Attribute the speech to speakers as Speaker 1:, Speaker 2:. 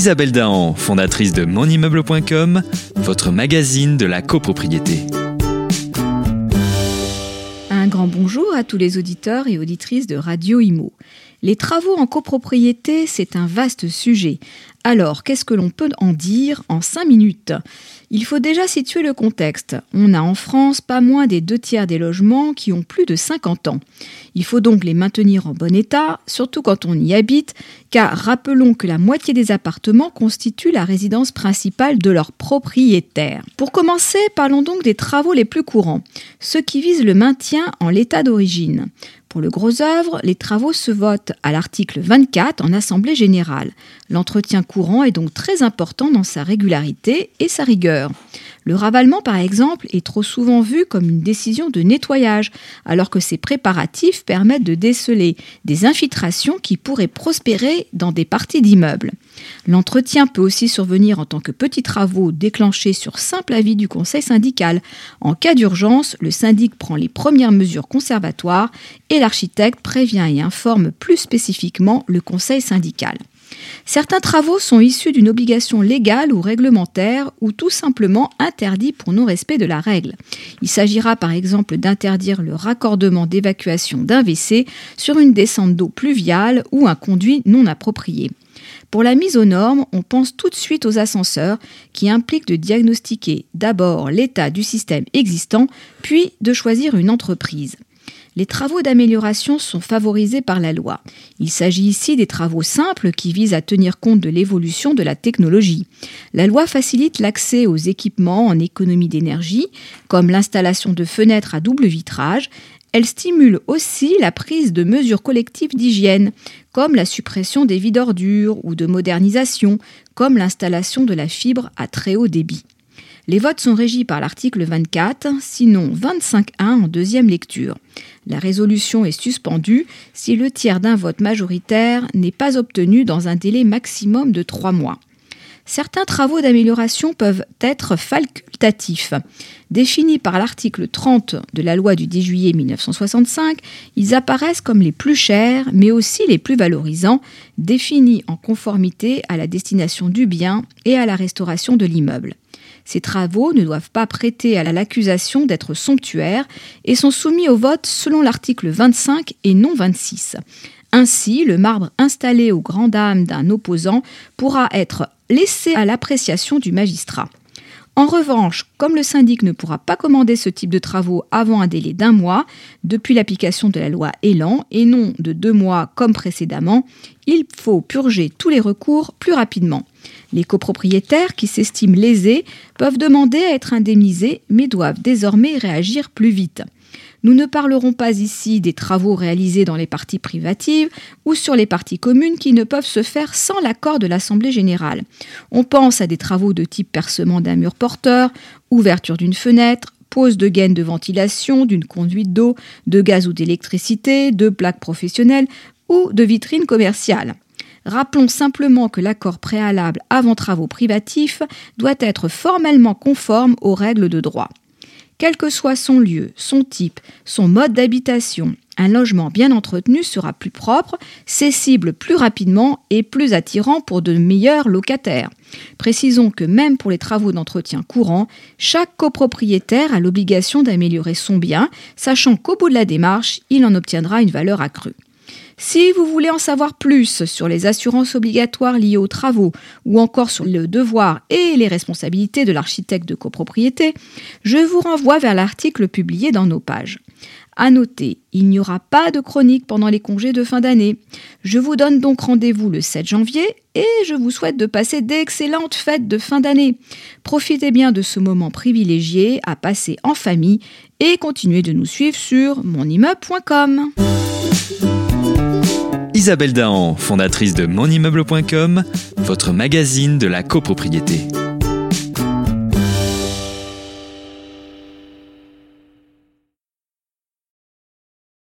Speaker 1: Isabelle Dahan, fondatrice de monimmeuble.com, votre magazine de la copropriété.
Speaker 2: Un grand bonjour à tous les auditeurs et auditrices de Radio Imo. Les travaux en copropriété, c'est un vaste sujet. Alors, qu'est-ce que l'on peut en dire en 5 minutes? Il faut déjà situer le contexte. On a en France pas moins des deux tiers des logements qui ont plus de 50 ans. Il faut donc les maintenir en bon état, surtout quand on y habite, car rappelons que la moitié des appartements constituent la résidence principale de leurs propriétaires. Pour commencer, parlons donc des travaux les plus courants, ceux qui visent le maintien en l'état d'origine. Pour le gros œuvre, les travaux se votent à l'article 24 en Assemblée générale. L'entretien courant est donc très important dans sa régularité et sa rigueur. Le ravalement, par exemple, est trop souvent vu comme une décision de nettoyage, alors que ces préparatifs permettent de déceler des infiltrations qui pourraient prospérer dans des parties d'immeubles. L'entretien peut aussi survenir en tant que petits travaux déclenchés sur simple avis du conseil syndical. En cas d'urgence, le syndic prend les premières mesures conservatoires et l'architecte prévient et informe plus spécifiquement le conseil syndical. Certains travaux sont issus d'une obligation légale ou réglementaire ou tout simplement interdits pour non-respect de la règle. Il s'agira par exemple d'interdire le raccordement d'évacuation d'un WC sur une descente d'eau pluviale ou un conduit non approprié. Pour la mise aux normes, on pense tout de suite aux ascenseurs qui impliquent de diagnostiquer d'abord l'état du système existant, puis de choisir une entreprise. Les travaux d'amélioration sont favorisés par la loi. Il s'agit ici des travaux simples qui visent à tenir compte de l'évolution de la technologie. La loi facilite l'accès aux équipements en économie d'énergie, comme l'installation de fenêtres à double vitrage. Elle stimule aussi la prise de mesures collectives d'hygiène, comme la suppression des vides d'ordures ou de modernisation, comme l'installation de la fibre à très haut débit. Les votes sont régis par l'article 24, sinon 25.1 en deuxième lecture. La résolution est suspendue si le tiers d'un vote majoritaire n'est pas obtenu dans un délai maximum de trois mois. Certains travaux d'amélioration peuvent être facultatifs. Définis par l'article 30 de la loi du 10 juillet 1965, ils apparaissent comme les plus chers, mais aussi les plus valorisants, définis en conformité à la destination du bien et à la restauration de l'immeuble. Ces travaux ne doivent pas prêter à l'accusation d'être somptuaires et sont soumis au vote selon l'article 25 et non 26. Ainsi, le marbre installé aux grandes dames d'un opposant pourra être laissé à l'appréciation du magistrat. En revanche, comme le syndic ne pourra pas commander ce type de travaux avant un délai d'un mois, depuis l'application de la loi Elan, et non de deux mois comme précédemment, il faut purger tous les recours plus rapidement. Les copropriétaires qui s'estiment lésés peuvent demander à être indemnisés, mais doivent désormais réagir plus vite. Nous ne parlerons pas ici des travaux réalisés dans les parties privatives ou sur les parties communes qui ne peuvent se faire sans l'accord de l'Assemblée générale. On pense à des travaux de type percement d'un mur porteur, ouverture d'une fenêtre, pose de gaines de ventilation, d'une conduite d'eau, de gaz ou d'électricité, de plaques professionnelles ou de vitrines commerciales. Rappelons simplement que l'accord préalable avant travaux privatifs doit être formellement conforme aux règles de droit. Quel que soit son lieu, son type, son mode d'habitation, un logement bien entretenu sera plus propre, cessible plus rapidement et plus attirant pour de meilleurs locataires. Précisons que même pour les travaux d'entretien courant, chaque copropriétaire a l'obligation d'améliorer son bien, sachant qu'au bout de la démarche, il en obtiendra une valeur accrue. Si vous voulez en savoir plus sur les assurances obligatoires liées aux travaux ou encore sur le devoir et les responsabilités de l'architecte de copropriété, je vous renvoie vers l'article publié dans nos pages. À noter, il n'y aura pas de chronique pendant les congés de fin d'année. Je vous donne donc rendez-vous le 7 janvier et je vous souhaite de passer d'excellentes fêtes de fin d'année. Profitez bien de ce moment privilégié à passer en famille et continuez de nous suivre sur monimmeuble.com.
Speaker 1: Isabelle Dahan, fondatrice de monimmeuble.com, votre magazine de la copropriété.